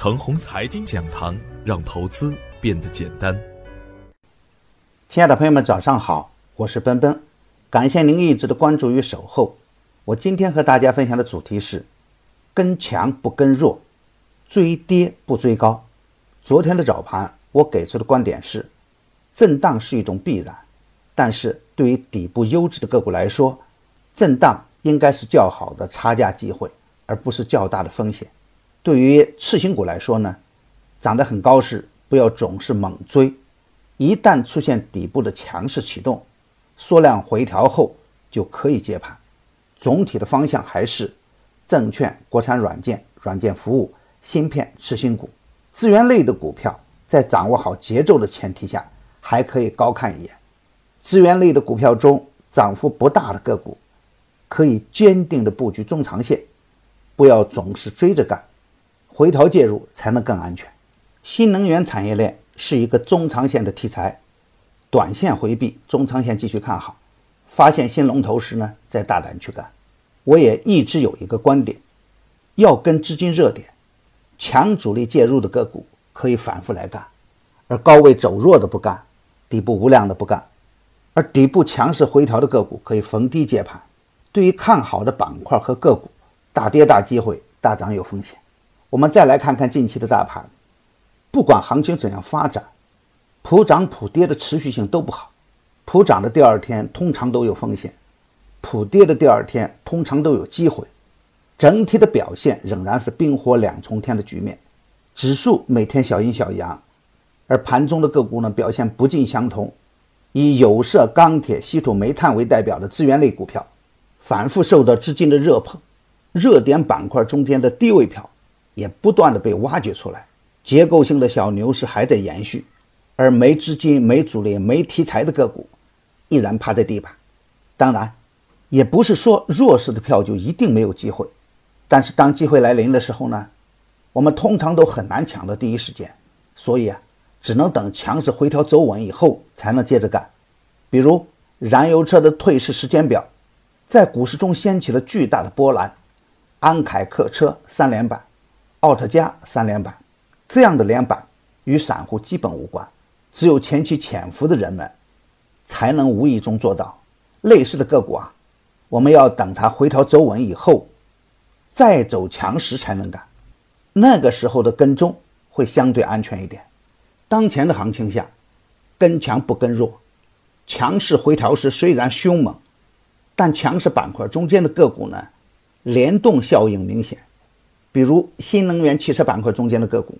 腾宏财经讲堂，让投资变得简单。亲爱的朋友们，早上好，我是奔奔，感谢您一直的关注与守候。我今天和大家分享的主题是：跟强不跟弱，追跌不追高。昨天的早盘，我给出的观点是，震荡是一种必然，但是对于底部优质的个股来说，震荡应该是较好的差价机会，而不是较大的风险。对于次新股来说呢，涨得很高时不要总是猛追，一旦出现底部的强势启动，缩量回调后就可以接盘。总体的方向还是证券、国产软件、软件服务、芯片、次新股、资源类的股票，在掌握好节奏的前提下，还可以高看一眼。资源类的股票中，涨幅不大的个股，可以坚定的布局中长线，不要总是追着干。回调介入才能更安全。新能源产业链是一个中长线的题材，短线回避，中长线继续看好。发现新龙头时呢，再大胆去干。我也一直有一个观点，要跟资金热点、强主力介入的个股可以反复来干，而高位走弱的不干，底部无量的不干，而底部强势回调的个股可以逢低接盘。对于看好的板块和个股，大跌大机会，大涨有风险。我们再来看看近期的大盘，不管行情怎样发展，普涨普跌的持续性都不好。普涨的第二天通常都有风险，普跌的第二天通常都有机会。整体的表现仍然是冰火两重天的局面，指数每天小阴小阳，而盘中的个股呢表现不尽相同。以有色、钢铁、稀土、煤炭为代表的资源类股票，反复受到资金的热捧，热点板块中间的低位票。也不断的被挖掘出来，结构性的小牛市还在延续，而没资金、没主力、没题材的个股依然趴在地板。当然，也不是说弱势的票就一定没有机会，但是当机会来临的时候呢，我们通常都很难抢到第一时间，所以啊，只能等强势回调走稳以后才能接着干。比如燃油车的退市时间表，在股市中掀起了巨大的波澜，安凯客车三连板。奥特加三连板，这样的连板与散户基本无关，只有前期潜伏的人们才能无意中做到。类似的个股啊，我们要等它回调走稳以后，再走强时才能干。那个时候的跟踪会相对安全一点。当前的行情下，跟强不跟弱，强势回调时虽然凶猛，但强势板块中间的个股呢，联动效应明显。比如新能源汽车板块中间的个股，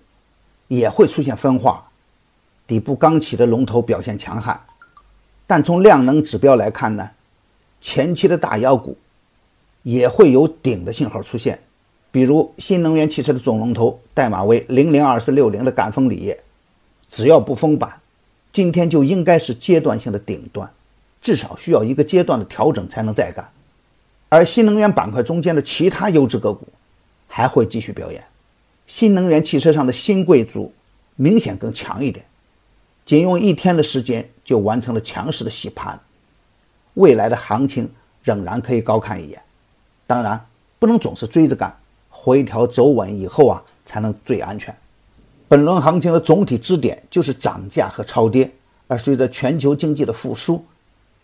也会出现分化，底部刚起的龙头表现强悍，但从量能指标来看呢，前期的大妖股也会有顶的信号出现。比如新能源汽车的总龙头代码为零零二四六零的赣锋锂业，只要不封板，今天就应该是阶段性的顶端，至少需要一个阶段的调整才能再干。而新能源板块中间的其他优质个股。还会继续表演，新能源汽车上的新贵族明显更强一点，仅用一天的时间就完成了强势的洗盘，未来的行情仍然可以高看一眼。当然，不能总是追着干，回调走稳以后啊，才能最安全。本轮行情的总体支点就是涨价和超跌，而随着全球经济的复苏，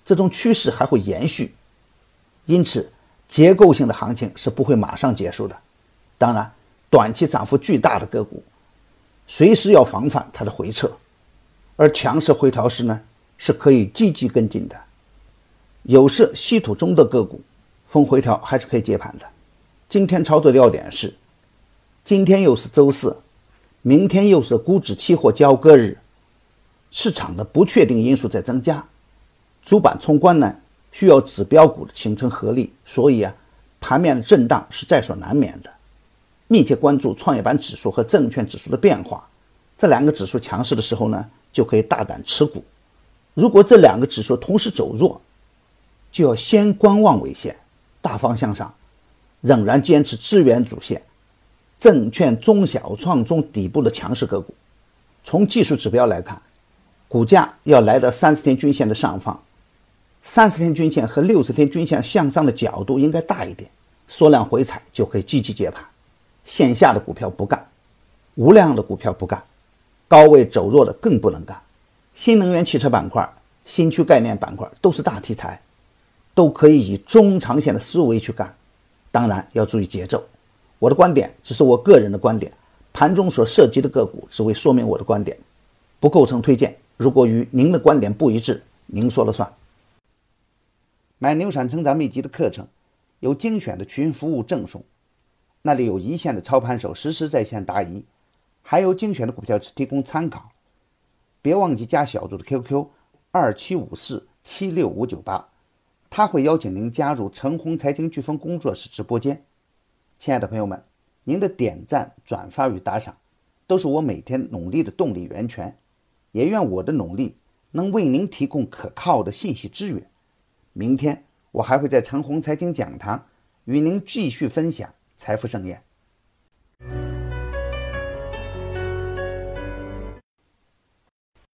这种趋势还会延续，因此结构性的行情是不会马上结束的。当然，短期涨幅巨大的个股，随时要防范它的回撤，而强势回调时呢，是可以积极跟进的。有色、稀土中的个股逢回调还是可以接盘的。今天操作要点是：今天又是周四，明天又是股指期货交割日，市场的不确定因素在增加，主板冲关呢需要指标股的形成合力，所以啊，盘面的震荡是在所难免的。密切关注创业板指数和证券指数的变化，这两个指数强势的时候呢，就可以大胆持股；如果这两个指数同时走弱，就要先观望为先。大方向上，仍然坚持资源主线、证券中小创中底部的强势个股。从技术指标来看，股价要来到三十天均线的上方，三十天均线和六十天均线向上的角度应该大一点，缩量回踩就可以积极接盘。线下的股票不干，无量的股票不干，高位走弱的更不能干。新能源汽车板块、新区概念板块都是大题材，都可以以中长线的思维去干，当然要注意节奏。我的观点只是我个人的观点，盘中所涉及的个股只为说明我的观点，不构成推荐。如果与您的观点不一致，您说了算。买牛产成长秘籍的课程，有精选的群服务赠送，那里有一线的操盘手实时在线答疑，还有精选的股票提供参考。别忘记加小组的 QQ 二七五四七六五九八，他会邀请您加入陈红财经飓风工作室直播间。亲爱的朋友们，您的点赞、转发与打赏，都是我每天努力的动力源泉。也愿我的努力能为您提供可靠的信息资源。明天我还会在陈红财经讲堂与您继续分享财富盛宴。